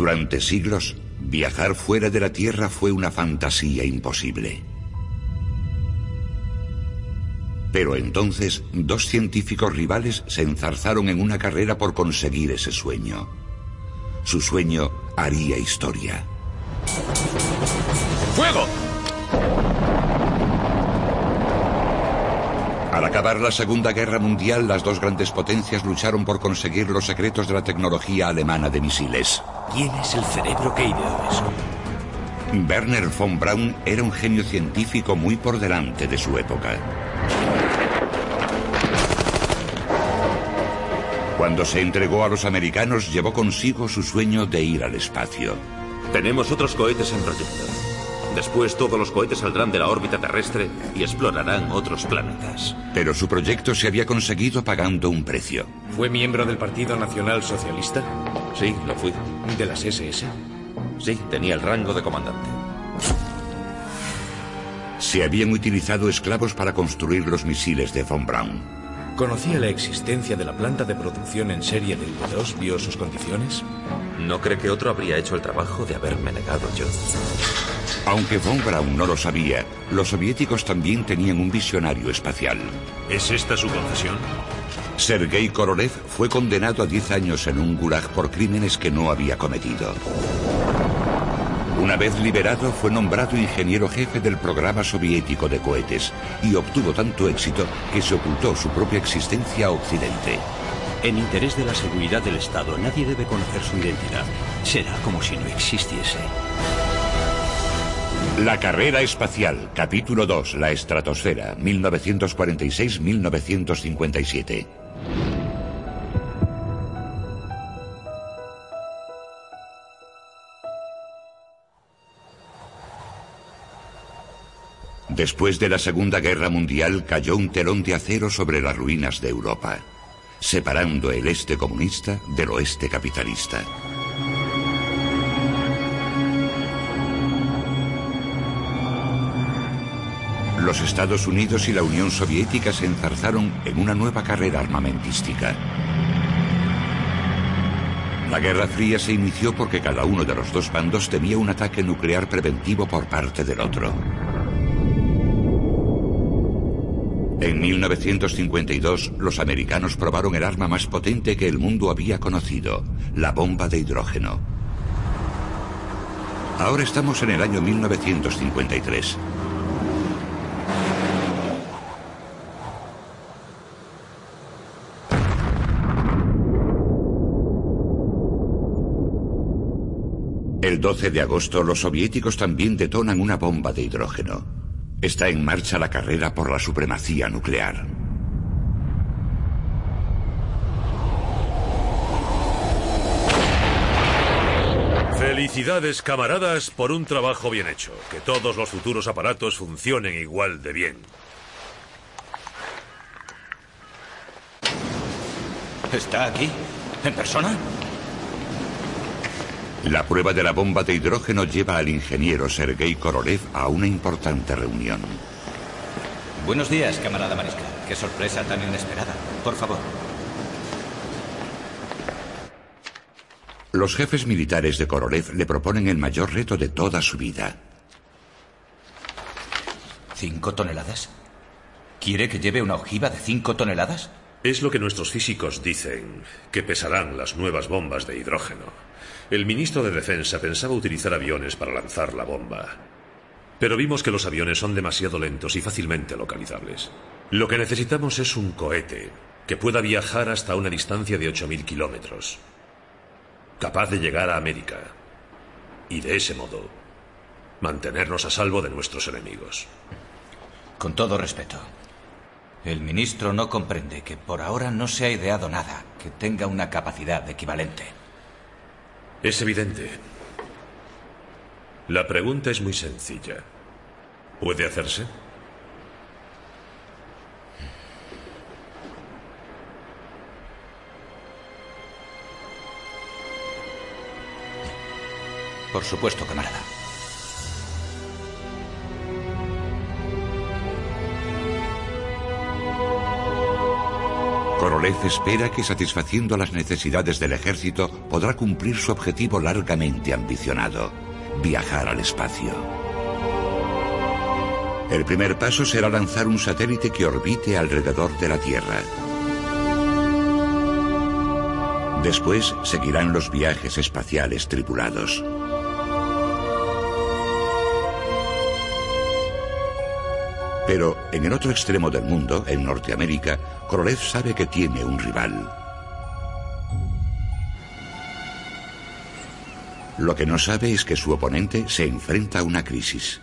Durante siglos, viajar fuera de la Tierra fue una fantasía imposible. Pero entonces, dos científicos rivales se enzarzaron en una carrera por conseguir ese sueño. Su sueño haría historia. ¡Fuego! Al acabar la Segunda Guerra Mundial, las dos grandes potencias lucharon por conseguir los secretos de la tecnología alemana de misiles. ¿Quién es el cerebro que ideó eso? Werner von Braun era un genio científico muy por delante de su época. Cuando se entregó a los americanos, llevó consigo su sueño de ir al espacio. Tenemos otros cohetes en proyecto. Después todos los cohetes saldrán de la órbita terrestre y explorarán otros planetas. Pero su proyecto se había conseguido pagando un precio. ¿Fue miembro del Partido Nacional Socialista? Sí, lo fui. ¿De las SS? Sí, tenía el rango de comandante. Se habían utilizado esclavos para construir los misiles de Von Braun. ¿Conocía la existencia de la planta de producción en serie de V2? ¿Vio sus condiciones? ¿No cree que otro habría hecho el trabajo de haberme negado yo? Aunque von Braun no lo sabía, los soviéticos también tenían un visionario espacial. ¿Es esta su confesión? Sergei Korolev fue condenado a 10 años en un gulag por crímenes que no había cometido. Una vez liberado, fue nombrado ingeniero jefe del programa soviético de cohetes y obtuvo tanto éxito que se ocultó su propia existencia a Occidente. En interés de la seguridad del Estado, nadie debe conocer su identidad. Será como si no existiese. La carrera espacial, capítulo 2, la estratosfera, 1946-1957. Después de la Segunda Guerra Mundial cayó un telón de acero sobre las ruinas de Europa, separando el este comunista del oeste capitalista. Los Estados Unidos y la Unión Soviética se enzarzaron en una nueva carrera armamentística. La Guerra Fría se inició porque cada uno de los dos bandos temía un ataque nuclear preventivo por parte del otro. En 1952, los americanos probaron el arma más potente que el mundo había conocido, la bomba de hidrógeno. Ahora estamos en el año 1953. El 12 de agosto los soviéticos también detonan una bomba de hidrógeno. Está en marcha la carrera por la supremacía nuclear. Felicidades, camaradas, por un trabajo bien hecho. Que todos los futuros aparatos funcionen igual de bien. ¿Está aquí? ¿En persona? La prueba de la bomba de hidrógeno lleva al ingeniero Sergei Korolev a una importante reunión. Buenos días, camarada Mariska. Qué sorpresa tan inesperada. Por favor. Los jefes militares de Korolev le proponen el mayor reto de toda su vida. ¿Cinco toneladas? ¿Quiere que lleve una ojiva de cinco toneladas? Es lo que nuestros físicos dicen, que pesarán las nuevas bombas de hidrógeno. El ministro de Defensa pensaba utilizar aviones para lanzar la bomba. Pero vimos que los aviones son demasiado lentos y fácilmente localizables. Lo que necesitamos es un cohete que pueda viajar hasta una distancia de 8.000 kilómetros, capaz de llegar a América y de ese modo mantenernos a salvo de nuestros enemigos. Con todo respeto, el ministro no comprende que por ahora no se ha ideado nada que tenga una capacidad equivalente. Es evidente. La pregunta es muy sencilla. ¿Puede hacerse? Por supuesto, camarada. Korolev espera que satisfaciendo las necesidades del ejército podrá cumplir su objetivo largamente ambicionado, viajar al espacio. El primer paso será lanzar un satélite que orbite alrededor de la Tierra. Después seguirán los viajes espaciales tripulados. Pero en el otro extremo del mundo, en Norteamérica, Korolev sabe que tiene un rival. Lo que no sabe es que su oponente se enfrenta a una crisis.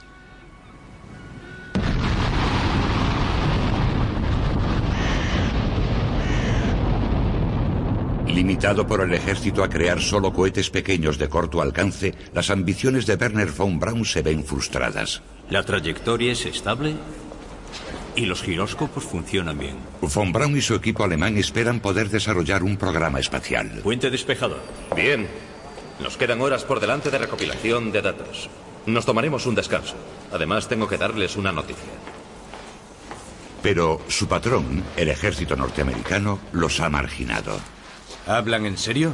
Limitado por el ejército a crear solo cohetes pequeños de corto alcance, las ambiciones de Werner von Braun se ven frustradas. ¿La trayectoria es estable? Y los giróscopos funcionan bien. Von Braun y su equipo alemán esperan poder desarrollar un programa espacial. Puente despejado. Bien. Nos quedan horas por delante de recopilación de datos. Nos tomaremos un descanso. Además, tengo que darles una noticia. Pero su patrón, el ejército norteamericano, los ha marginado. ¿Hablan en serio?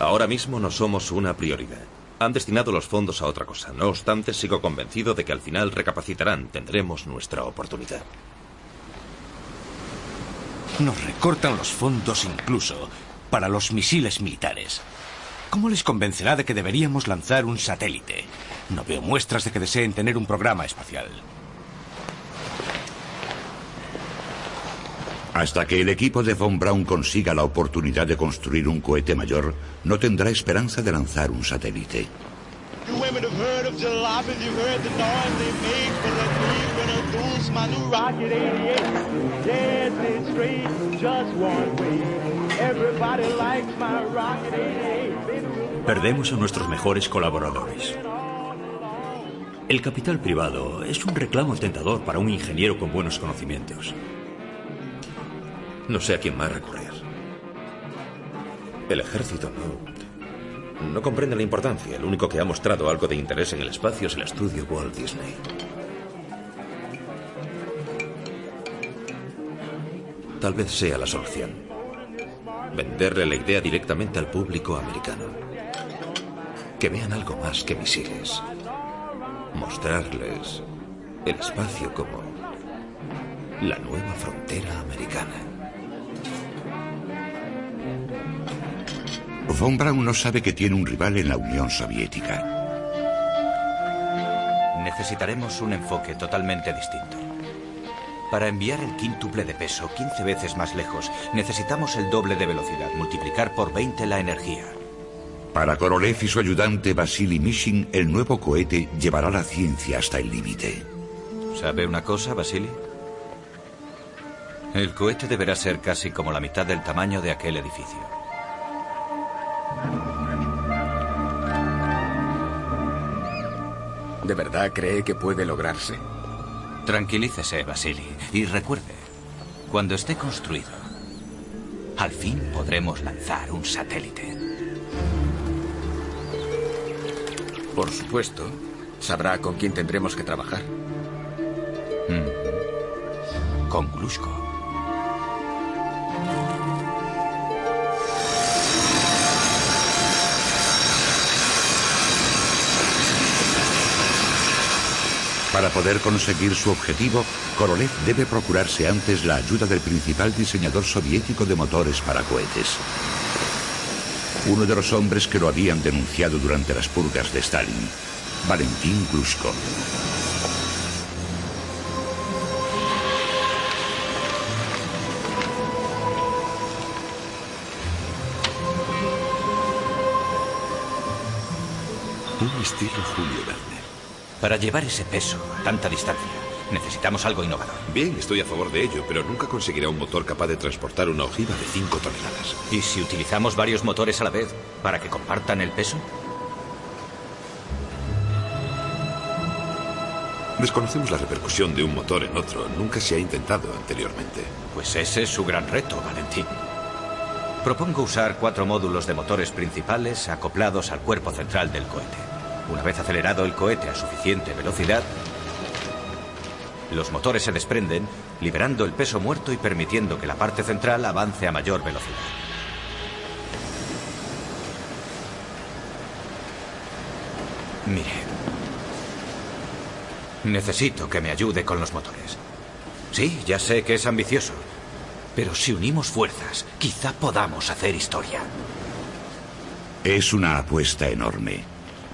Ahora mismo no somos una prioridad. Han destinado los fondos a otra cosa. No obstante, sigo convencido de que al final recapacitarán. Tendremos nuestra oportunidad. Nos recortan los fondos incluso para los misiles militares. ¿Cómo les convencerá de que deberíamos lanzar un satélite? No veo muestras de que deseen tener un programa espacial. Hasta que el equipo de Von Braun consiga la oportunidad de construir un cohete mayor, no tendrá esperanza de lanzar un satélite. You women have heard of jalopies, you've heard the noise they make for the queen when it goes my new rocket 88. Yes, it's straight, just one way. Everybody likes my rocket 88. Baby, we'll Perdemos a nuestros mejores colaboradores. El capital privado es un reclamo tentador para un ingeniero con buenos conocimientos. No sé a quién más recurrir. El ejército no. No comprende la importancia. El único que ha mostrado algo de interés en el espacio es el estudio Walt Disney. Tal vez sea la solución. Venderle la idea directamente al público americano. Que vean algo más que misiles. Mostrarles el espacio como la nueva frontera americana. Von Braun no sabe que tiene un rival en la Unión Soviética. Necesitaremos un enfoque totalmente distinto. Para enviar el quíntuple de peso 15 veces más lejos, necesitamos el doble de velocidad, multiplicar por 20 la energía. Para Korolev y su ayudante Vasily Mishin, el nuevo cohete llevará la ciencia hasta el límite. ¿Sabe una cosa, Vasily? El cohete deberá ser casi como la mitad del tamaño de aquel edificio. ¿De verdad cree que puede lograrse? Tranquilícese, Vasily, y recuerde, cuando esté construido, al fin podremos lanzar un satélite. Por supuesto. Sabrá con quién tendremos que trabajar. Con Glushko. Para poder conseguir su objetivo, Korolev debe procurarse antes la ayuda del principal diseñador soviético de motores para cohetes. Uno de los hombres que lo habían denunciado durante las purgas de Stalin, Valentín Glushko. Un estilo Julio Verne. Para llevar ese peso a tanta distancia, necesitamos algo innovador. Bien, estoy a favor de ello, pero nunca conseguirá un motor capaz de transportar una ojiva de 5 toneladas. ¿Y si utilizamos varios motores a la vez para que compartan el peso? Desconocemos la repercusión de un motor en otro. Nunca se ha intentado anteriormente. Pues ese es su gran reto, Valentín. Propongo usar cuatro módulos de motores principales acoplados al cuerpo central del cohete. Una vez acelerado el cohete a suficiente velocidad, Los motores se desprenden, liberando el peso muerto y permitiendo que la parte central avance a mayor velocidad. Mire. Necesito que me ayude con los motores. Sí, ya sé que es ambicioso. Pero si unimos fuerzas, quizá podamos hacer historia. Es una apuesta enorme.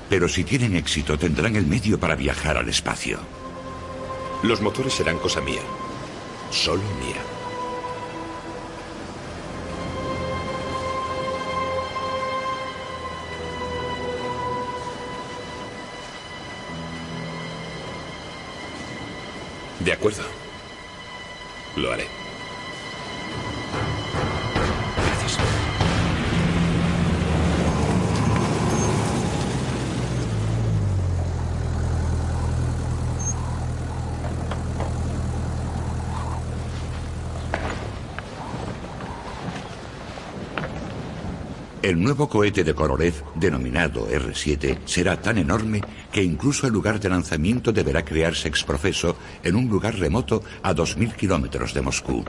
Pero si tienen éxito, tendrán el medio para viajar al espacio. Los motores serán cosa mía. Solo mía. De acuerdo. Lo haré. El nuevo cohete de Korolev, denominado R-7, será tan enorme que incluso el lugar de lanzamiento deberá crearse exprofeso en un lugar remoto a 2.000 kilómetros de Moscú.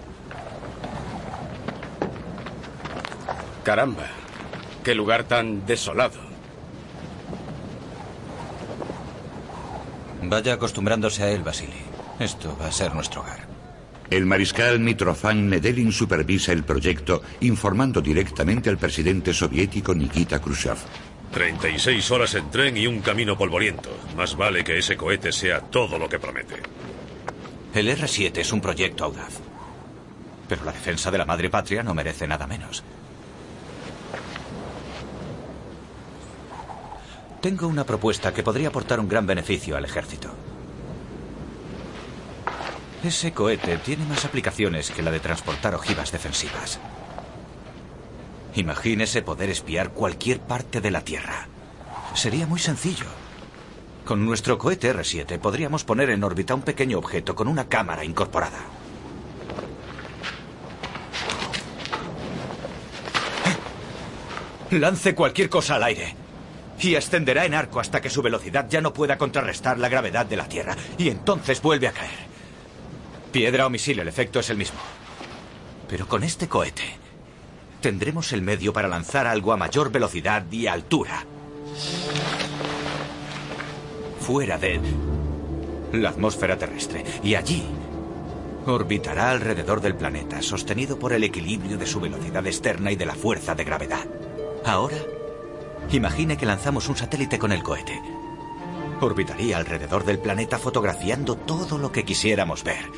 Caramba, qué lugar tan desolado. Vaya acostumbrándose a él, Vasily. Esto va a ser nuestro hogar. El mariscal Mitrofan Nedelin supervisa el proyecto, informando directamente al presidente soviético Nikita Khrushchev. 36 horas en tren y un camino polvoriento. Más vale que ese cohete sea todo lo que promete. El R-7 es un proyecto audaz. Pero la defensa de la madre patria no merece nada menos. Tengo una propuesta que podría aportar un gran beneficio al ejército. Ese cohete tiene más aplicaciones que la de transportar ojivas defensivas. Imagínese poder espiar cualquier parte de la Tierra. Sería muy sencillo. Con nuestro cohete R-7 podríamos poner en órbita un pequeño objeto con una cámara incorporada. Lance cualquier cosa al aire. Y ascenderá en arco hasta que su velocidad ya no pueda contrarrestar la gravedad de la Tierra. Y entonces vuelve a caer. Piedra o misil, el efecto es el mismo. Pero con este cohete tendremos el medio para lanzar algo a mayor velocidad y altura. Fuera de la atmósfera terrestre. Y allí orbitará alrededor del planeta, sostenido por el equilibrio de su velocidad externa y de la fuerza de gravedad. Ahora, imagine que lanzamos un satélite con el cohete. Orbitaría alrededor del planeta fotografiando todo lo que quisiéramos ver.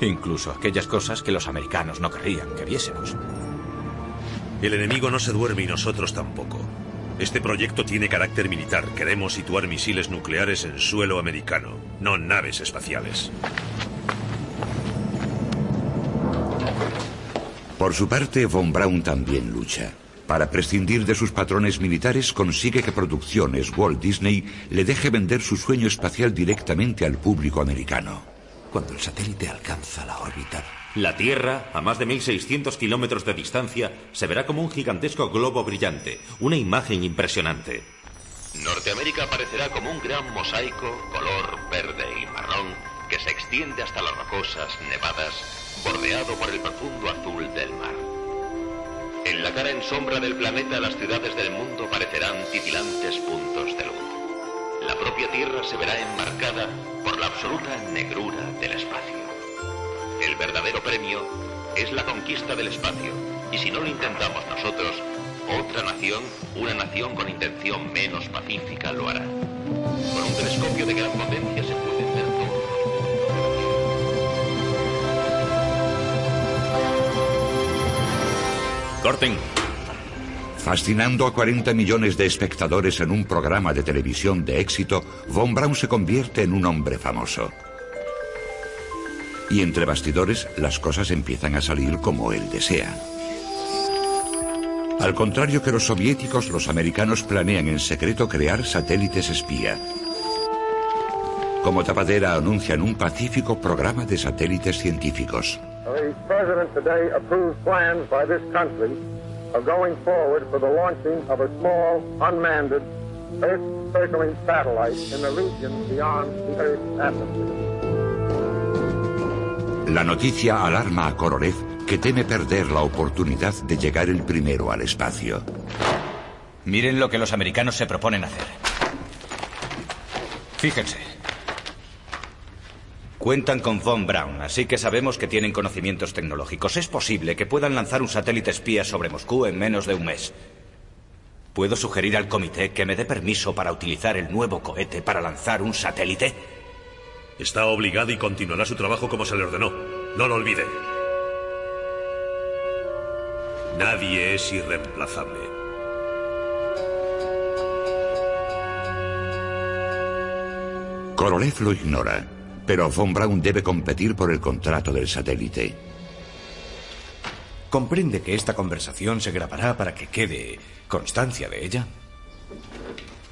Incluso aquellas cosas que los americanos no querrían que viésemos. El enemigo no se duerme y nosotros tampoco. Este proyecto tiene carácter militar. Queremos situar misiles nucleares en suelo americano, no naves espaciales. Por su parte, Von Braun también lucha. Para prescindir de sus patrones militares, consigue que Producciones Walt Disney le deje vender su sueño espacial directamente al público americano. Cuando el satélite alcanza la órbita, La Tierra, a más de 1.600 kilómetros de distancia, se verá como un gigantesco globo brillante, una imagen impresionante. Norteamérica aparecerá como un gran mosaico color verde y marrón que se extiende hasta las rocosas nevadas, bordeado por el profundo azul del mar. En la cara en sombra del planeta las ciudades del mundo parecerán titilantes puntos de luz. La propia Tierra se verá enmarcada por la absoluta negrura del espacio. El verdadero premio es la conquista del espacio, y si no lo intentamos nosotros, otra nación, una nación con intención menos pacífica, lo hará. Con un telescopio de gran potencia se pueden ver todo. Corten. Fascinando a 40 millones de espectadores en un programa de televisión de éxito, Von Braun se convierte en un hombre famoso. Y entre bastidores, las cosas empiezan a salir como él desea. Al contrario que los soviéticos, los americanos planean en secreto crear satélites espía. Como tapadera anuncian un pacífico programa de satélites científicos. Of going forward for the launching of a small, unmanned, Earth-circling satellite in the region beyond the Earth's atmosphere. La noticia alarma a Korolev, que teme perder la oportunidad de llegar el primero al espacio. Miren lo que los americanos se proponen hacer. Fíjense. Cuentan con Von Braun, así que sabemos que tienen conocimientos tecnológicos. Es posible que puedan lanzar un satélite espía sobre Moscú en menos de un mes. ¿Puedo sugerir al comité que me dé permiso para utilizar el nuevo cohete para lanzar un satélite? Está obligado y continuará su trabajo como se le ordenó. No lo olvide. Nadie es irreemplazable. Korolev lo ignora, pero Von Braun debe competir por el contrato del satélite. ¿Comprende que esta conversación se grabará para que quede constancia de ella?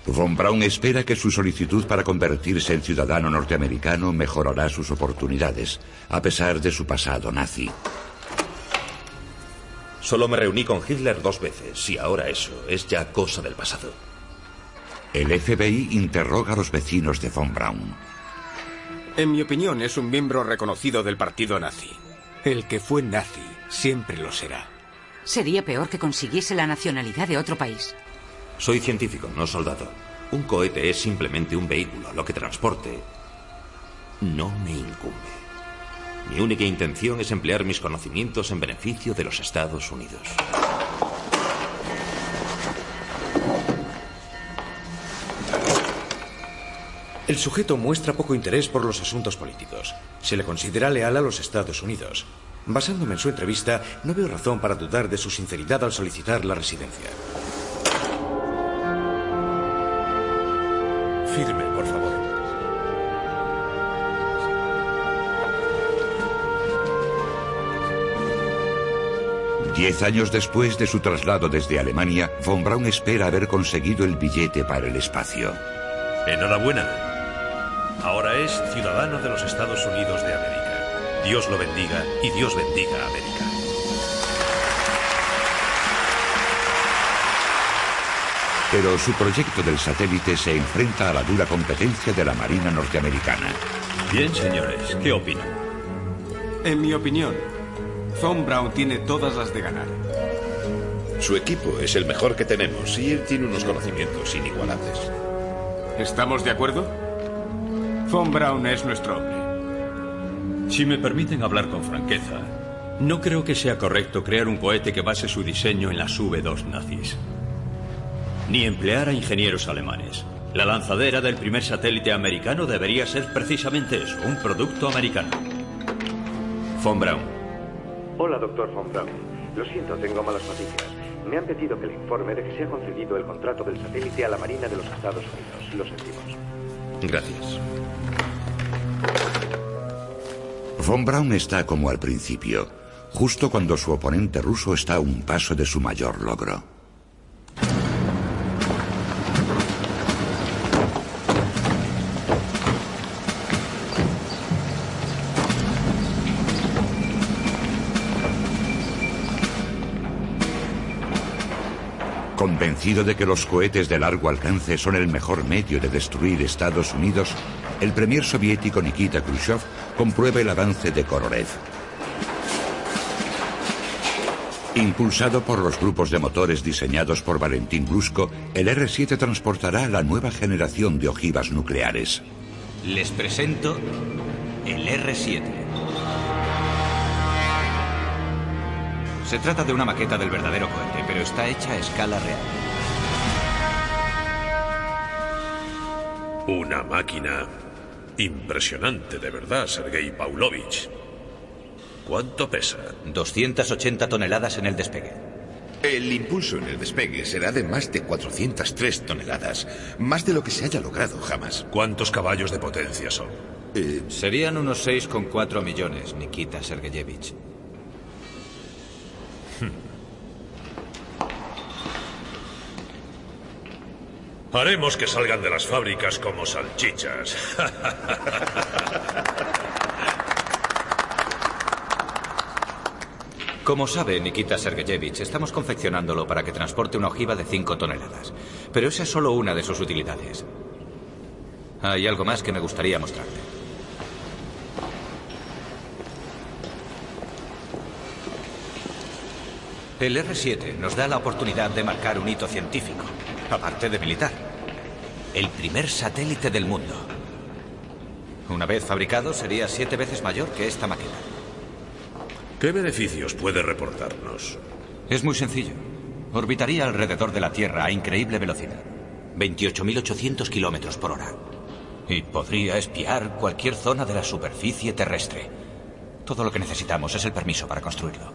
Von Braun espera que su solicitud para convertirse en ciudadano norteamericano mejorará sus oportunidades, a pesar de su pasado nazi. Solo me reuní con Hitler dos veces y ahora eso es ya cosa del pasado. El FBI interroga a los vecinos de Von Braun. En mi opinión, es un miembro reconocido del partido nazi. El que fue nazi siempre lo será. Sería peor que consiguiese la nacionalidad de otro país. Soy científico, no soldado. Un cohete es simplemente un vehículo. Lo que transporte no me incumbe. Mi única intención es emplear mis conocimientos en beneficio de los Estados Unidos. El sujeto muestra poco interés por los asuntos políticos. Se le considera leal a los Estados Unidos. Basándome en su entrevista, no veo razón para dudar de su sinceridad al solicitar la residencia. Firme, por favor. Diez años después de su traslado desde Alemania, Von Braun espera haber conseguido el billete para el espacio. Enhorabuena. Ahora es ciudadano de los Estados Unidos de América. Dios lo bendiga y Dios bendiga a América. Pero su proyecto del satélite se enfrenta a la dura competencia de la Marina norteamericana. Bien, señores, ¿qué opinan? En mi opinión, Von Braun tiene todas las de ganar. Su equipo es el mejor que tenemos y él tiene unos conocimientos inigualables. ¿Estamos de acuerdo? Von Braun es nuestro hombre. Si me permiten hablar con franqueza, no creo que sea correcto crear un cohete que base su diseño en las V2 nazis. Ni emplear a ingenieros alemanes. La lanzadera del primer satélite americano debería ser precisamente eso, un producto americano. Von Braun. Hola, doctor Von Braun. Lo siento, tengo malas noticias. Me han pedido que le informe de que se ha concedido el contrato del satélite a la Marina de los Estados Unidos. Lo sentimos. Gracias. Von Braun está como al principio, justo cuando su oponente ruso está a un paso de su mayor logro. Convencido de que los cohetes de largo alcance son el mejor medio de destruir Estados Unidos, el premier soviético Nikita Khrushchev comprueba el avance de Korolev. Impulsado por los grupos de motores diseñados por Valentín Brusco, el R-7 transportará la nueva generación de ojivas nucleares. Les presento el R-7. Se trata de una maqueta del verdadero cohete, pero está hecha a escala real. Una máquina impresionante, de verdad, Sergei Pavlovich. ¿Cuánto pesa? 280 toneladas en el despegue. El impulso en el despegue será de más de 403 toneladas, más de lo que se haya logrado jamás. ¿Cuántos caballos de potencia son? Eh, Serían unos 6,4 millones, Nikita Sergeyevich. Haremos que salgan de las fábricas como salchichas. Como sabe Nikita Sergeyevich, estamos confeccionándolo para que transporte una ojiva de 5 toneladas. Pero esa es solo una de sus utilidades. Hay algo más que me gustaría mostrarte. El R7 nos da la oportunidad de marcar un hito científico aparte de militar. El primer satélite del mundo. Una vez fabricado, sería siete veces mayor que esta máquina. ¿Qué beneficios puede reportarnos? Es muy sencillo. Orbitaría alrededor de la Tierra a increíble velocidad. 28.800 kilómetros por hora. Y podría espiar cualquier zona de la superficie terrestre. Todo lo que necesitamos es el permiso para construirlo.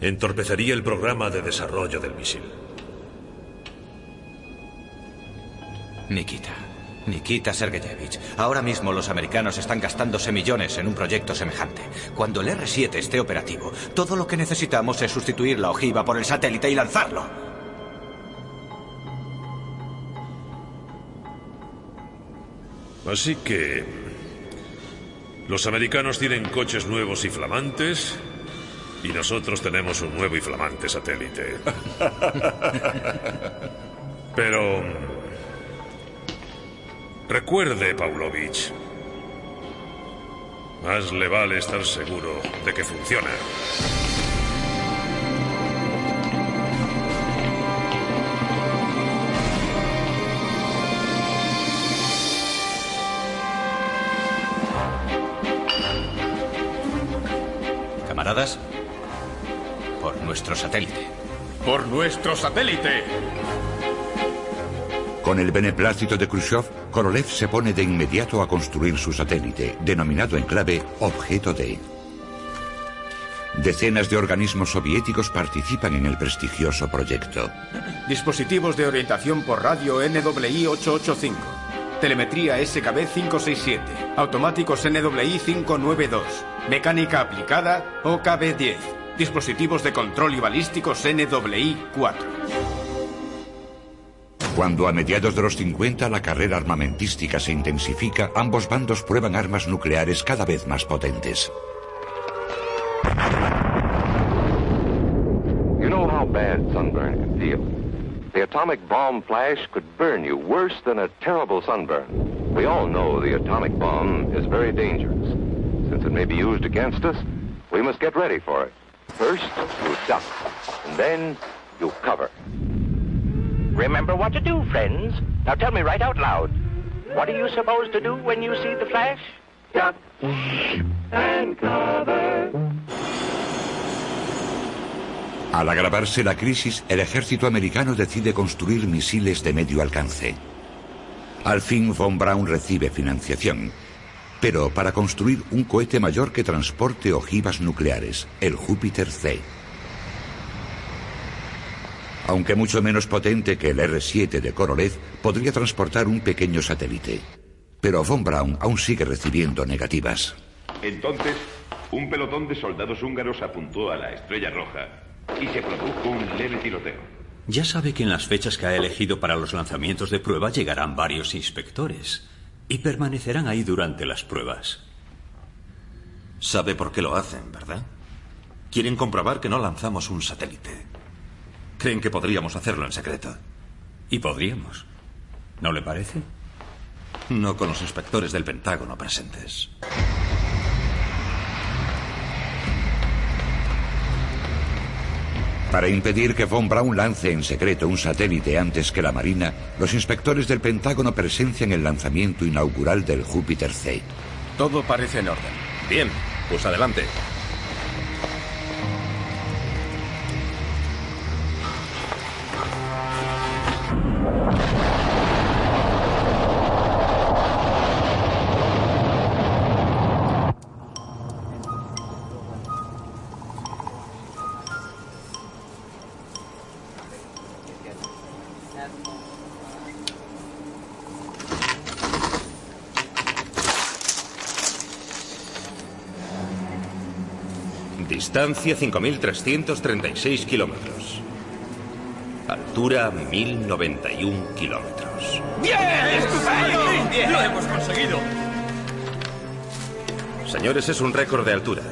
Entorpecería el programa de desarrollo del misil. Nikita. Nikita Sergeyevich. Ahora mismo los americanos están gastándose millones en un proyecto semejante. Cuando el R-7 esté operativo, todo lo que necesitamos es sustituir la ojiva por el satélite y lanzarlo. Así que... Los americanos tienen coches nuevos y flamantes y nosotros tenemos un nuevo y flamante satélite. Pero... Recuerde, Pavlovich. Más le vale estar seguro de que funciona. Camaradas, por nuestro satélite. ¡Por nuestro satélite! Con el beneplácito de Khrushchev, Korolev se pone de inmediato a construir su satélite, denominado en clave Objeto D. Decenas de organismos soviéticos participan en el prestigioso proyecto. Dispositivos de orientación por radio NWI 885. Telemetría SKB 567. Automáticos NWI 592. Mecánica aplicada OKB 10 dispositivos de control y balísticos NWI-4. Cuando a mediados de los 50 la carrera armamentística se intensifica, ambos bandos prueban armas nucleares cada vez más potentes. You know how bad sunburn can feel. The atomic bomb flash could burn you worse than a terrible sunburn. We all know the atomic bomb is very dangerous. Since it may be used against us, we must get ready for it. First, you duck, and then you cover. Remember what to do, friends. Now tell me right out loud. What are you supposed to do when you see the flash? Duck and cover. Al agravarse la crisis, el ejército americano decide construir misiles de medio alcance. Al fin, von Braun recibe financiación pero para construir un cohete mayor que transporte ojivas nucleares, el Júpiter C. Aunque mucho menos potente que el R-7 de Korolev, podría transportar un pequeño satélite. Pero von Braun aún sigue recibiendo negativas. Entonces, un pelotón de soldados húngaros apuntó a la Estrella Roja y se produjo un leve tiroteo. Ya sabe que en las fechas que ha elegido para los lanzamientos de prueba llegarán varios inspectores. Y permanecerán ahí durante las pruebas. Sabe por qué lo hacen, ¿verdad? Quieren comprobar que no lanzamos un satélite. Creen que podríamos hacerlo en secreto. Y podríamos. ¿No le parece? No con los inspectores del Pentágono presentes. Para impedir que von Braun lance en secreto un satélite antes que la Marina, los inspectores del Pentágono presencian el lanzamiento inaugural del Júpiter C. Todo parece en orden. Bien, pues adelante. Distancia 5.336 kilómetros. Altura 1.091 kilómetros. ¡Bien! ¡Estupendo! ¡Lo hemos conseguido! Señores, es un récord de altura.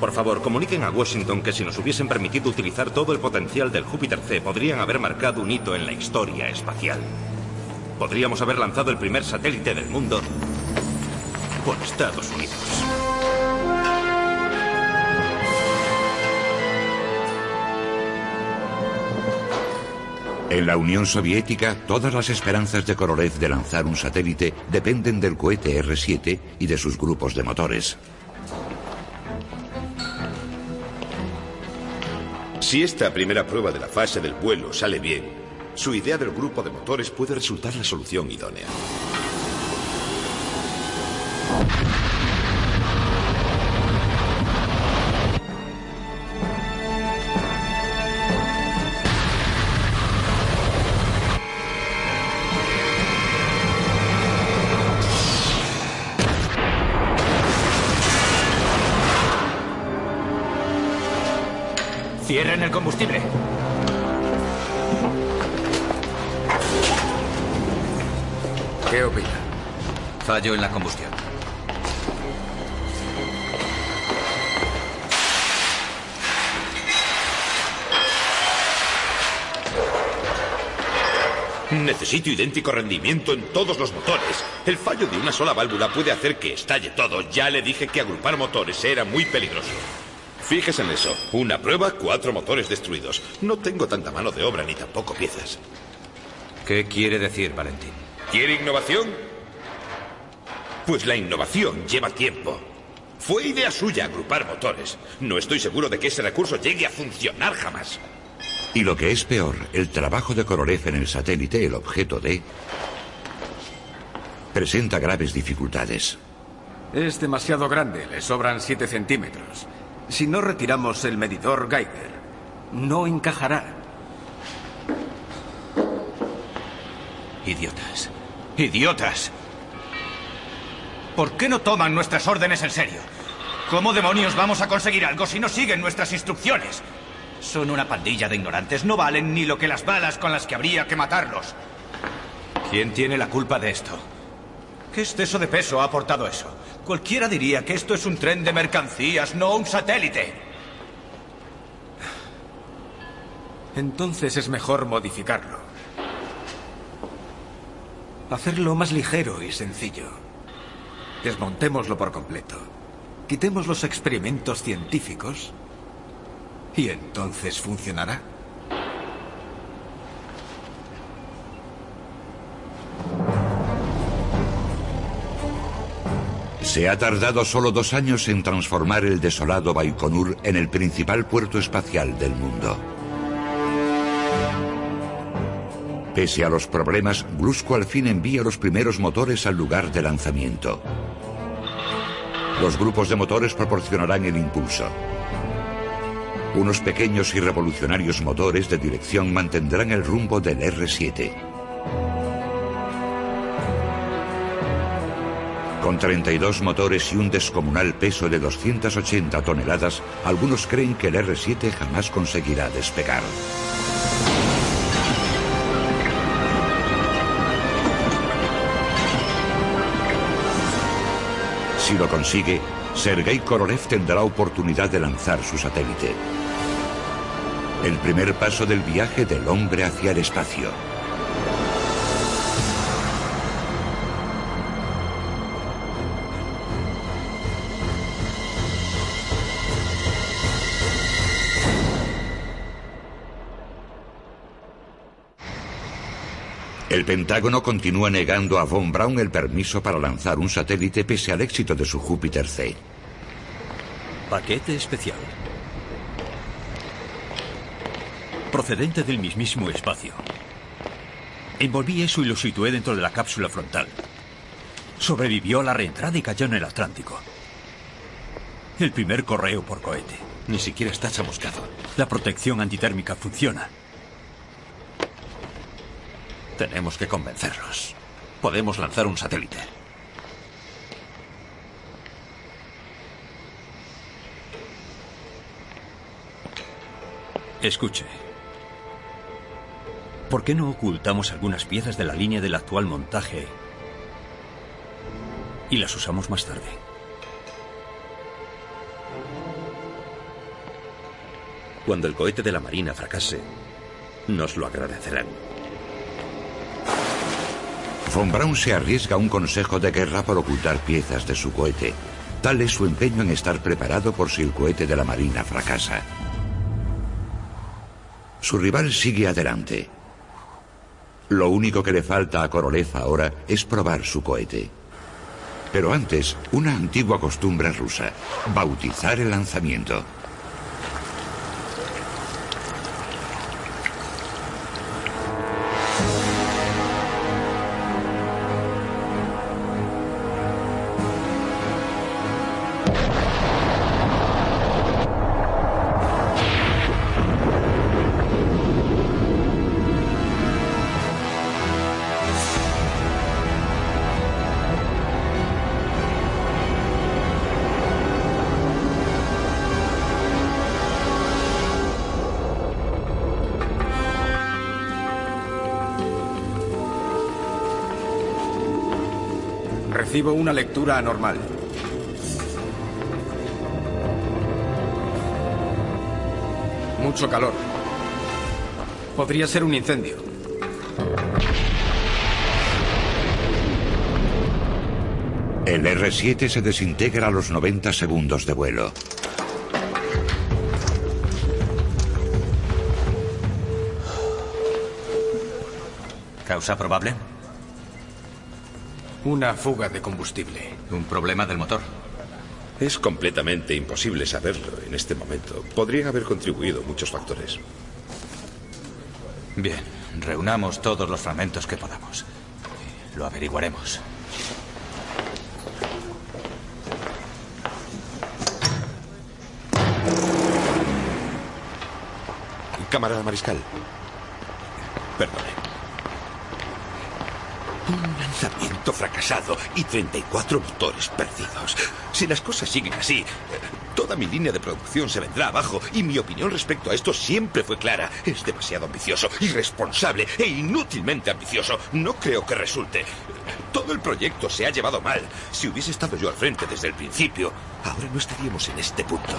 Por favor, comuniquen a Washington que si nos hubiesen permitido utilizar todo el potencial del Júpiter C, podrían haber marcado un hito en la historia espacial. Podríamos haber lanzado el primer satélite del mundo por Estados Unidos. En la Unión Soviética, todas las esperanzas de Korolev de lanzar un satélite dependen del cohete R-7 y de sus grupos de motores. Si esta primera prueba de la fase del vuelo sale bien, su idea del grupo de motores puede resultar la solución idónea. Fallo en la combustión. Necesito idéntico rendimiento en todos los motores. El fallo de una sola válvula puede hacer que estalle todo. Ya le dije que agrupar motores era muy peligroso. Fíjese en eso. Una prueba, cuatro motores destruidos. No tengo tanta mano de obra ni tampoco piezas. ¿Qué quiere decir, Valentín? ¿Quiere innovación? Pues la innovación lleva tiempo. Fue idea suya agrupar motores. No estoy seguro de que ese recurso llegue a funcionar jamás. Y lo que es peor, el trabajo de Korolev en el satélite, el objeto D, presenta graves dificultades. Es demasiado grande, le sobran 7 centímetros. Si no retiramos el medidor Geiger, no encajará. Idiotas. Idiotas. ¿Por qué no toman nuestras órdenes en serio? ¿Cómo demonios vamos a conseguir algo si no siguen nuestras instrucciones? Son una pandilla de ignorantes. No valen ni lo que las balas con las que habría que matarlos. ¿Quién tiene la culpa de esto? ¿Qué exceso de peso ha aportado eso? Cualquiera diría que esto es un tren de mercancías, no un satélite. Entonces es mejor modificarlo. Hacerlo más ligero y sencillo. Desmontémoslo por completo. Quitemos los experimentos científicos y entonces funcionará. Se ha tardado solo dos años en transformar el desolado Baikonur en el principal puerto espacial del mundo. Pese a los problemas, Brusco al fin envía los primeros motores al lugar de lanzamiento. Los grupos de motores proporcionarán el impulso. Unos pequeños y revolucionarios motores de dirección mantendrán el rumbo del R-7. Con 32 motores y un descomunal peso de 280 toneladas, algunos creen que el R-7 jamás conseguirá despegar. Si lo consigue, Sergei Korolev tendrá oportunidad de lanzar su satélite. El primer paso del viaje del hombre hacia el espacio. Pentágono continúa negando a Von Braun el permiso para lanzar un satélite pese al éxito de su Júpiter C. Paquete especial. Procedente del mismísimo espacio. Envolví eso y lo situé dentro de la cápsula frontal. Sobrevivió a la reentrada y cayó en el Atlántico. El primer correo por cohete. Ni siquiera está chamuscado. La protección antitérmica funciona. Tenemos que convencerlos. Podemos lanzar un satélite. Escuche. ¿Por qué no ocultamos algunas piezas de la línea del actual montaje y las usamos más tarde? Cuando el cohete de la Marina fracase, nos lo agradecerán. Von Braun se arriesga un consejo de guerra por ocultar piezas de su cohete. Tal es su empeño en estar preparado por si el cohete de la Marina fracasa. Su rival sigue adelante. Lo único que le falta a Korolev ahora es probar su cohete. Pero antes, una antigua costumbre rusa, bautizar el lanzamiento. Anormal. Mucho calor. Podría ser un incendio. El R-7 se desintegra a los 90 segundos de vuelo. ¿Causa probable? Una fuga de combustible. ¿Un problema del motor? Es completamente imposible saberlo en este momento. Podrían haber contribuido muchos factores. Bien, reunamos todos los fragmentos que podamos. Lo averiguaremos. Camarada Mariscal. Perdone. Fracasado y 34 motores perdidos. Si las cosas siguen así, eh, toda mi línea de producción se vendrá abajo y mi opinión respecto a esto siempre fue clara. Es demasiado ambicioso, irresponsable e inútilmente ambicioso. No creo que resulte. Todo el proyecto se ha llevado mal. Si hubiese estado yo al frente desde el principio, ahora no estaríamos en este punto.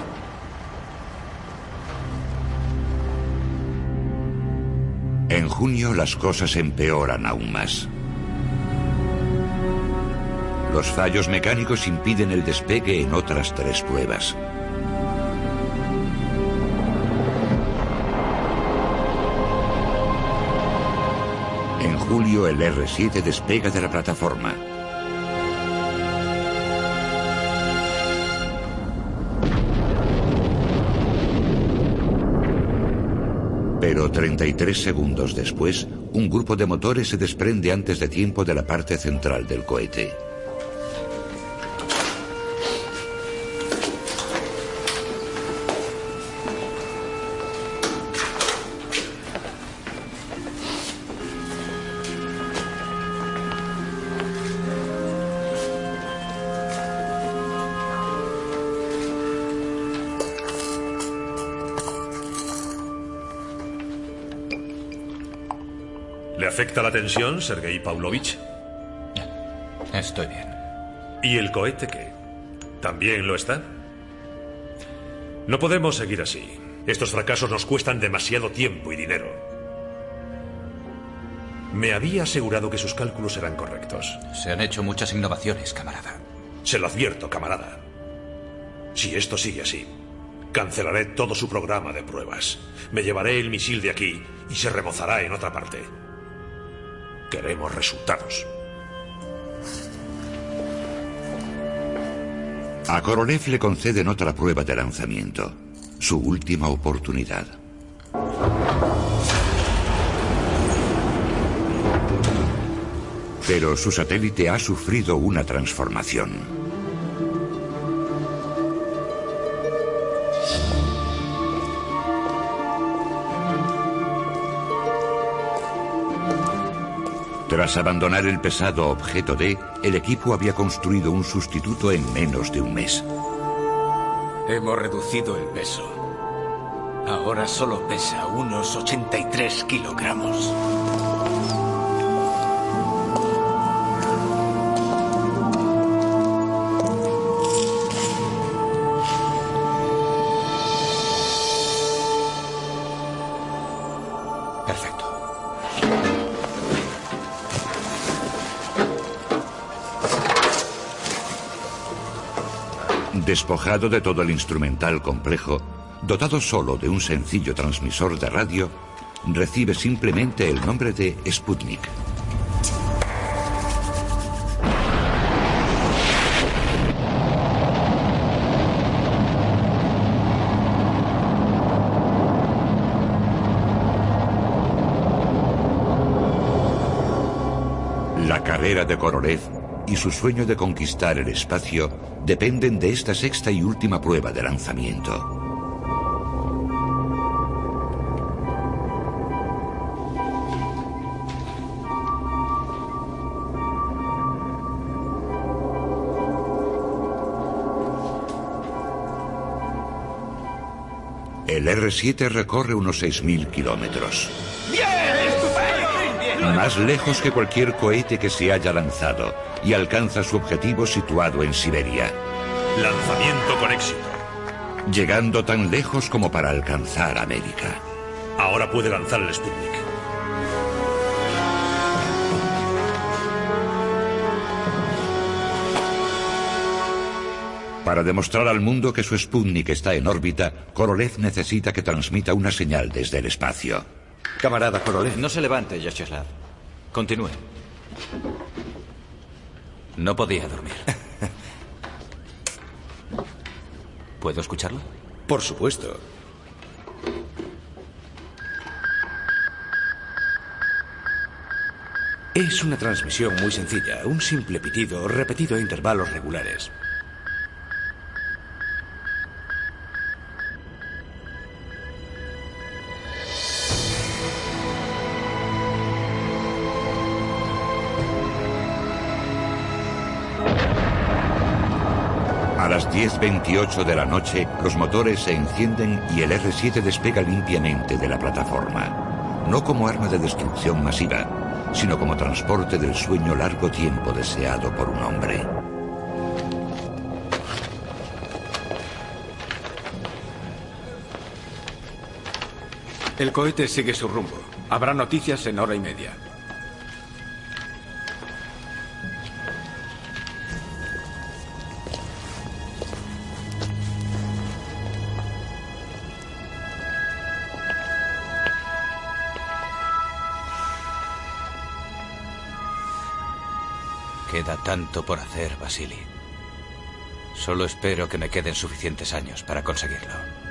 En junio las cosas empeoran aún más. Los fallos mecánicos impiden el despegue en otras tres pruebas. En julio el R-7 despega de la plataforma. Pero 33 segundos después, un grupo de motores se desprende antes de tiempo de la parte central del cohete. Tensión, Sergei Pavlovich? Estoy bien. ¿Y el cohete qué? ¿También lo está? No podemos seguir así. Estos fracasos nos cuestan demasiado tiempo y dinero. Me había asegurado que sus cálculos eran correctos. Se han hecho muchas innovaciones, camarada. Se lo advierto, camarada. Si esto sigue así, cancelaré todo su programa de pruebas. Me llevaré el misil de aquí y se remozará en otra parte. Queremos resultados. A Korolev le conceden otra prueba de lanzamiento, su última oportunidad. Pero su satélite ha sufrido una transformación. Tras abandonar el pesado objeto D, el equipo había construido un sustituto en menos de un mes. Hemos reducido el peso. Ahora solo pesa unos 83 kilogramos. Despojado de todo el instrumental complejo, dotado solo de un sencillo transmisor de radio, recibe simplemente el nombre de Sputnik. La carrera de Korolev y su sueño de conquistar el espacio dependen de esta sexta y última prueba de lanzamiento. El R-7 recorre unos 6.000 kilómetros. Más lejos que cualquier cohete que se haya lanzado y alcanza su objetivo situado en Siberia. Lanzamiento con éxito. Llegando tan lejos como para alcanzar América. Ahora puede lanzar el Sputnik. Para demostrar al mundo que su Sputnik está en órbita, Korolev necesita que transmita una señal desde el espacio. Camarada Korolev. No se levante, Yashislav. Continúe. No podía dormir. ¿Puedo escucharlo? Por supuesto. Es una transmisión muy sencilla, un simple pitido repetido a intervalos regulares. 10.28 de la noche, los motores se encienden y el R-7 despega limpiamente de la plataforma. No como arma de destrucción masiva, sino como transporte del sueño largo tiempo deseado por un hombre. El cohete sigue su rumbo. Habrá noticias en hora y media. Queda tanto por hacer, Vasily. Solo espero que me queden suficientes años para conseguirlo.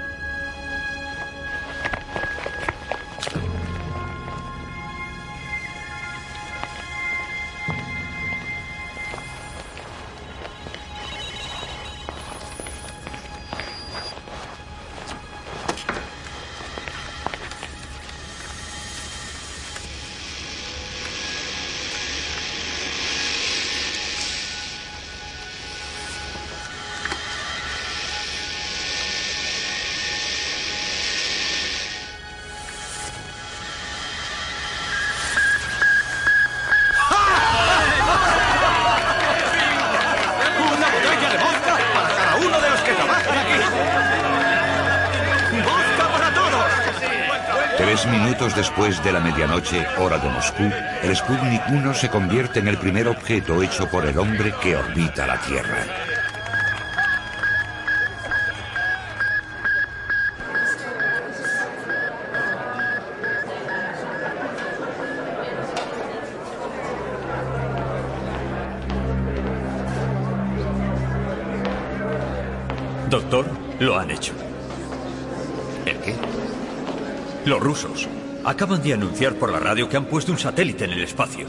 Medianoche, hora de Moscú, el Sputnik 1 se convierte en el primer objeto hecho por el hombre que orbita la Tierra. Doctor, lo han hecho. ¿El qué? Los rusos acaban de anunciar por la radio que han puesto un satélite en el espacio.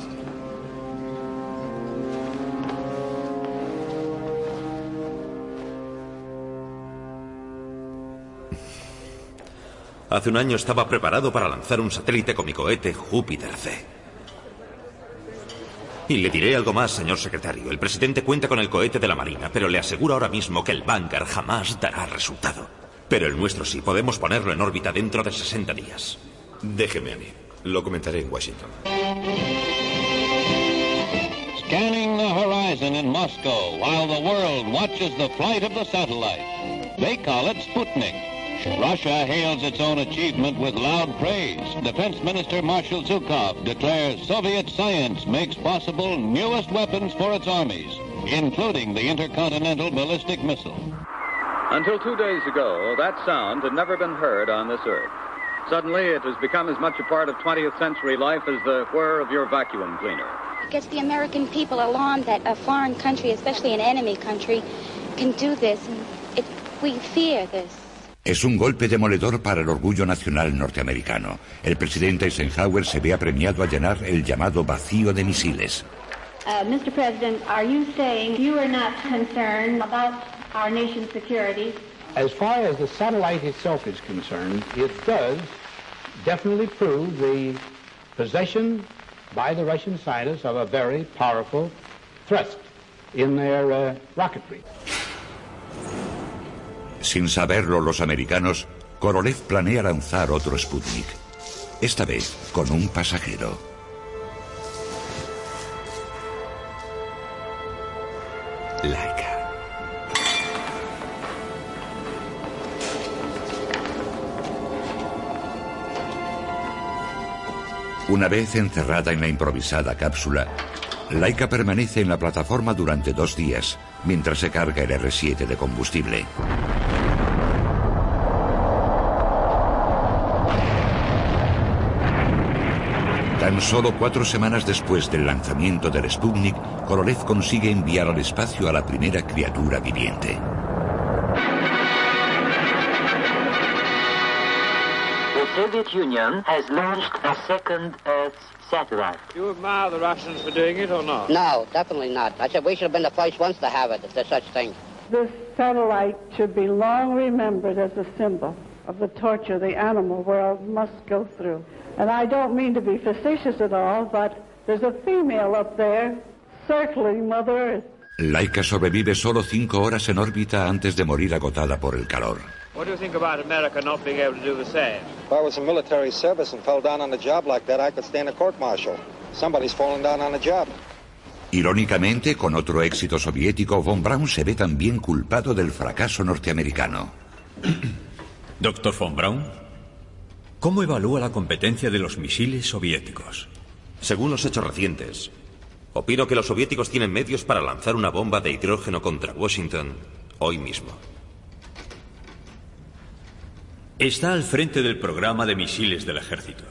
Hace un año estaba preparado para lanzar un satélite con mi cohete Júpiter C. Y le diré algo más, señor secretario. El presidente cuenta con el cohete de la Marina, pero le aseguro ahora mismo que el Vanguard jamás dará resultado. Pero el nuestro sí, podemos ponerlo en órbita dentro de 60 días. Déjeme a mí. Lo comentaré en Washington. Scanning the horizon in Moscow while the world watches the flight of the satellite. They call it Sputnik. Russia hails its own achievement with loud praise. Defense Minister Marshal Zhukov declares Soviet science makes possible newest weapons for its armies, including the intercontinental ballistic missile. Until two days ago, that sound had never been heard on this earth. Suddenly, it has become as much a part of 20th century life as the whir of your vacuum cleaner. It gets the American people alarmed that a foreign country, especially an enemy country, can do this. And it, we fear this. Es un golpe demoledor para el orgullo nacional norteamericano. El presidente Eisenhower se ve apremiado a llenar el llamado vacío de misiles. Uh, Mr. President, are you saying you are not concerned about our nation's security? As far as the satellite itself is concerned, it does definitely prove the possession by the Russian scientists of a very powerful thrust in their uh, rocketry. Sin saberlo los americanos, Korolev planea lanzar otro Sputnik. Esta vez con un pasajero. Una vez encerrada en la improvisada cápsula, Laika permanece en la plataforma durante dos días, mientras se carga el R-7 de combustible. Tan solo cuatro semanas después del lanzamiento del Sputnik, Korolev consigue enviar al espacio a la primera criatura viviente. Soviet Union has launched a second Earth satellite. You admire the Russians for doing it or not? No, definitely not. I said we should have been the first ones to have it, if there's such thing. This satellite should be long remembered as a symbol of the torture the animal world must go through. And I don't mean to be facetious at all, but there's a female up there circling Mother Earth. Laika sobrevive solo cinco horas en órbita antes de morir agotada por el calor. What do you think about America not being able to do the same? If I was in military service and fell down on a job like that, I could stand a court martial. Somebody's falling down on a job. Irónicamente, con otro éxito soviético, von Braun se ve también culpado del fracaso norteamericano. Doctor von Braun, ¿cómo evalúa la competencia de los misiles soviéticos? Según los hechos recientes, opino que los soviéticos tienen medios para lanzar una bomba de hidrógeno contra Washington hoy mismo. Está al frente del programa de misiles del ejército.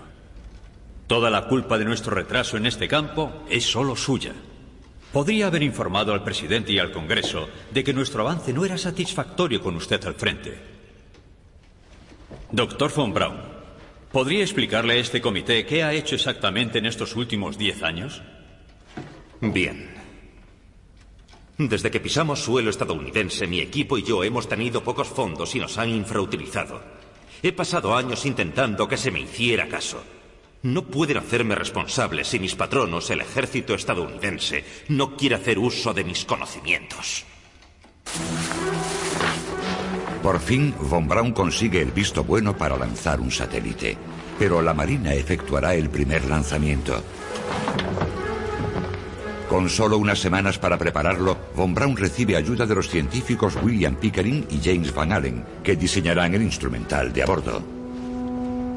Toda la culpa de nuestro retraso en este campo es solo suya. Podría haber informado al presidente y al Congreso de que nuestro avance no era satisfactorio con usted al frente. Doctor von Braun, ¿podría explicarle a este comité qué ha hecho exactamente en estos últimos diez años? Bien. Desde que pisamos suelo estadounidense, mi equipo y yo hemos tenido pocos fondos y nos han infrautilizado. He pasado años intentando que se me hiciera caso. No pueden hacerme responsable si mis patronos, el ejército estadounidense, no quiere hacer uso de mis conocimientos. Por fin, von Braun consigue el visto bueno para lanzar un satélite. Pero la Marina efectuará el primer lanzamiento. Con solo unas semanas para prepararlo, von Braun recibe ayuda de los científicos William Pickering y James Van Allen, que diseñarán el instrumental de a bordo.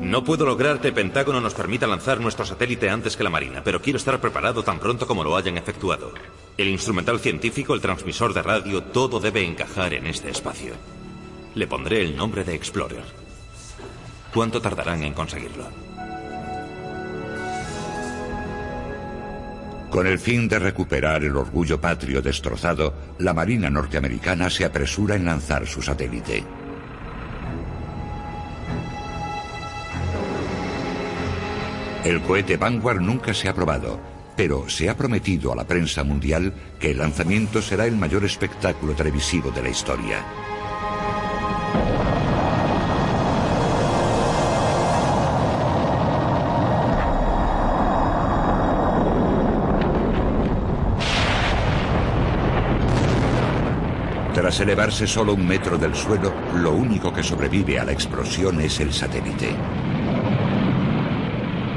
No puedo lograr que el Pentágono nos permita lanzar nuestro satélite antes que la Marina, pero quiero estar preparado tan pronto como lo hayan efectuado. El instrumental científico, el transmisor de radio, todo debe encajar en este espacio. Le pondré el nombre de Explorer. ¿Cuánto tardarán en conseguirlo? Con el fin de recuperar el orgullo patrio destrozado, la Marina norteamericana se apresura en lanzar su satélite. El cohete Vanguard nunca se ha probado, pero se ha prometido a la prensa mundial que el lanzamiento será el mayor espectáculo televisivo de la historia. Elevarse solo un metro del suelo, lo único que sobrevive a la explosión es el satélite.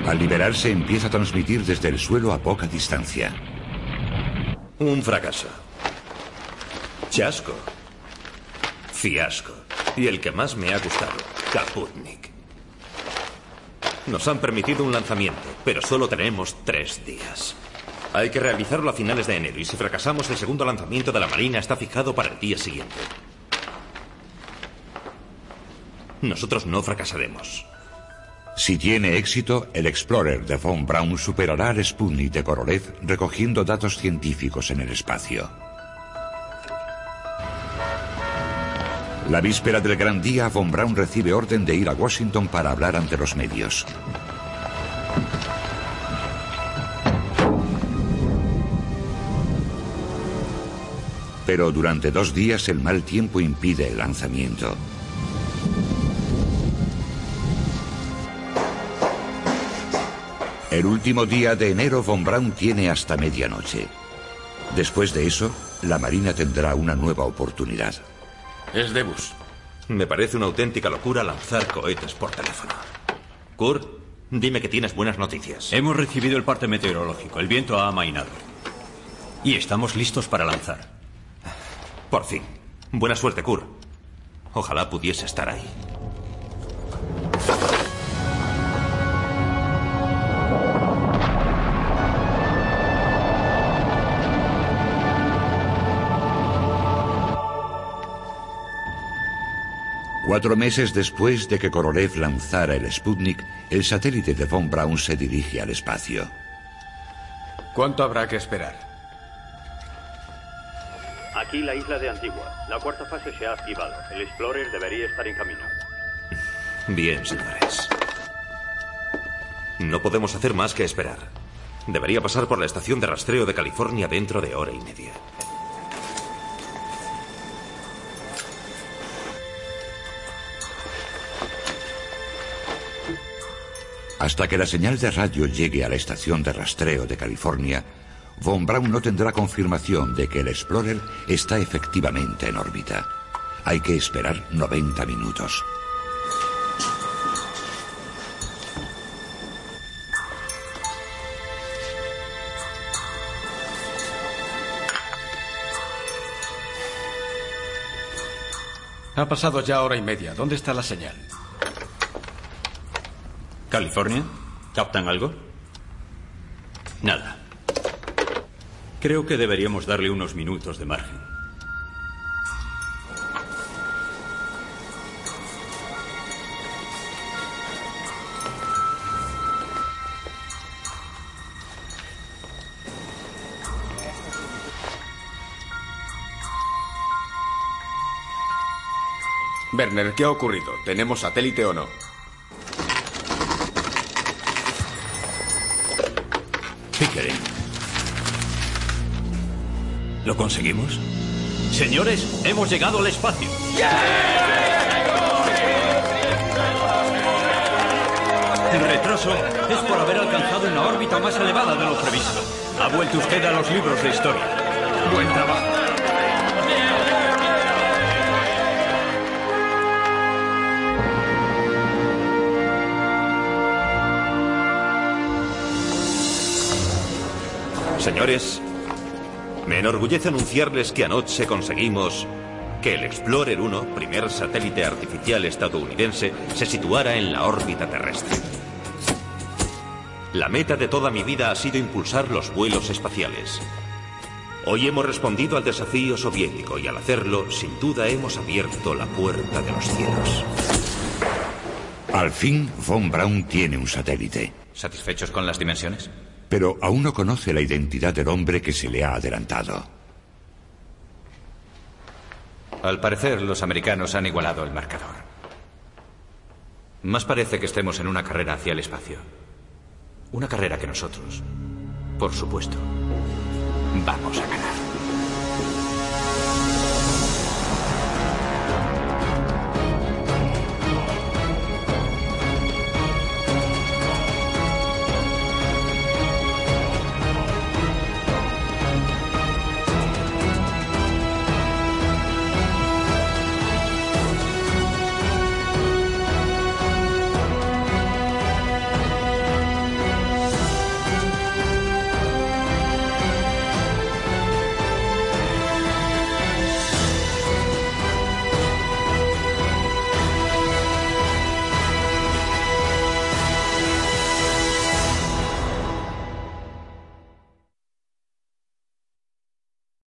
Al liberarse empieza a transmitir desde el suelo a poca distancia. Un fracaso. Chasco. Fiasco. Y el que más me ha gustado, Kaputnik. Nos han permitido un lanzamiento, pero solo tenemos tres días. Hay que realizarlo a finales de enero y si fracasamos el segundo lanzamiento de la Marina está fijado para el día siguiente. Nosotros no fracasaremos. Si tiene éxito, el Explorer de Von Braun superará al Sputnik de Korolev recogiendo datos científicos en el espacio. La víspera del gran día, Von Braun recibe orden de ir a Washington para hablar ante los medios. Pero durante dos días el mal tiempo impide el lanzamiento. El último día de enero Von Braun tiene hasta medianoche. Después de eso, la Marina tendrá una nueva oportunidad. Es Debus. Me parece una auténtica locura lanzar cohetes por teléfono. Kurt, dime que tienes buenas noticias. Hemos recibido el parte meteorológico. El viento ha amainado. Y estamos listos para lanzar. Por fin. Buena suerte, Kurt. Ojalá pudiese estar ahí. Cuatro meses después de que Korolev lanzara el Sputnik, el satélite de Von Braun se dirige al espacio. ¿Cuánto habrá que esperar? Aquí la isla de Antigua. La cuarta fase se ha activado. El Explorer debería estar en camino. Bien, señores. No podemos hacer más que esperar. Debería pasar por la estación de rastreo de California dentro de hora y media. Hasta que la señal de radio llegue a la estación de rastreo de California, Von Braun no tendrá confirmación de que el Explorer está efectivamente en órbita. Hay que esperar 90 minutos. Ha pasado ya hora y media. ¿Dónde está la señal? ¿California? ¿Captan algo? Nada. Creo que deberíamos darle unos minutos de margen. Werner, ¿qué ha ocurrido? ¿Tenemos satélite o no? ¿Lo conseguimos? Señores, hemos llegado al espacio. El retraso es por haber alcanzado una órbita más elevada de lo previsto. Ha vuelto usted a los libros de historia. Buen trabajo. Señores, me enorgullece anunciarles que anoche conseguimos que el Explorer 1, primer satélite artificial estadounidense, se situara en la órbita terrestre. La meta de toda mi vida ha sido impulsar los vuelos espaciales. Hoy hemos respondido al desafío soviético y al hacerlo, sin duda, hemos abierto la puerta de los cielos. Al fin, Von Braun tiene un satélite. ¿Satisfechos con las dimensiones? Pero aún no conoce la identidad del hombre que se le ha adelantado. Al parecer, los americanos han igualado el marcador. Más parece que estemos en una carrera hacia el espacio. Una carrera que nosotros, por supuesto, vamos a ganar.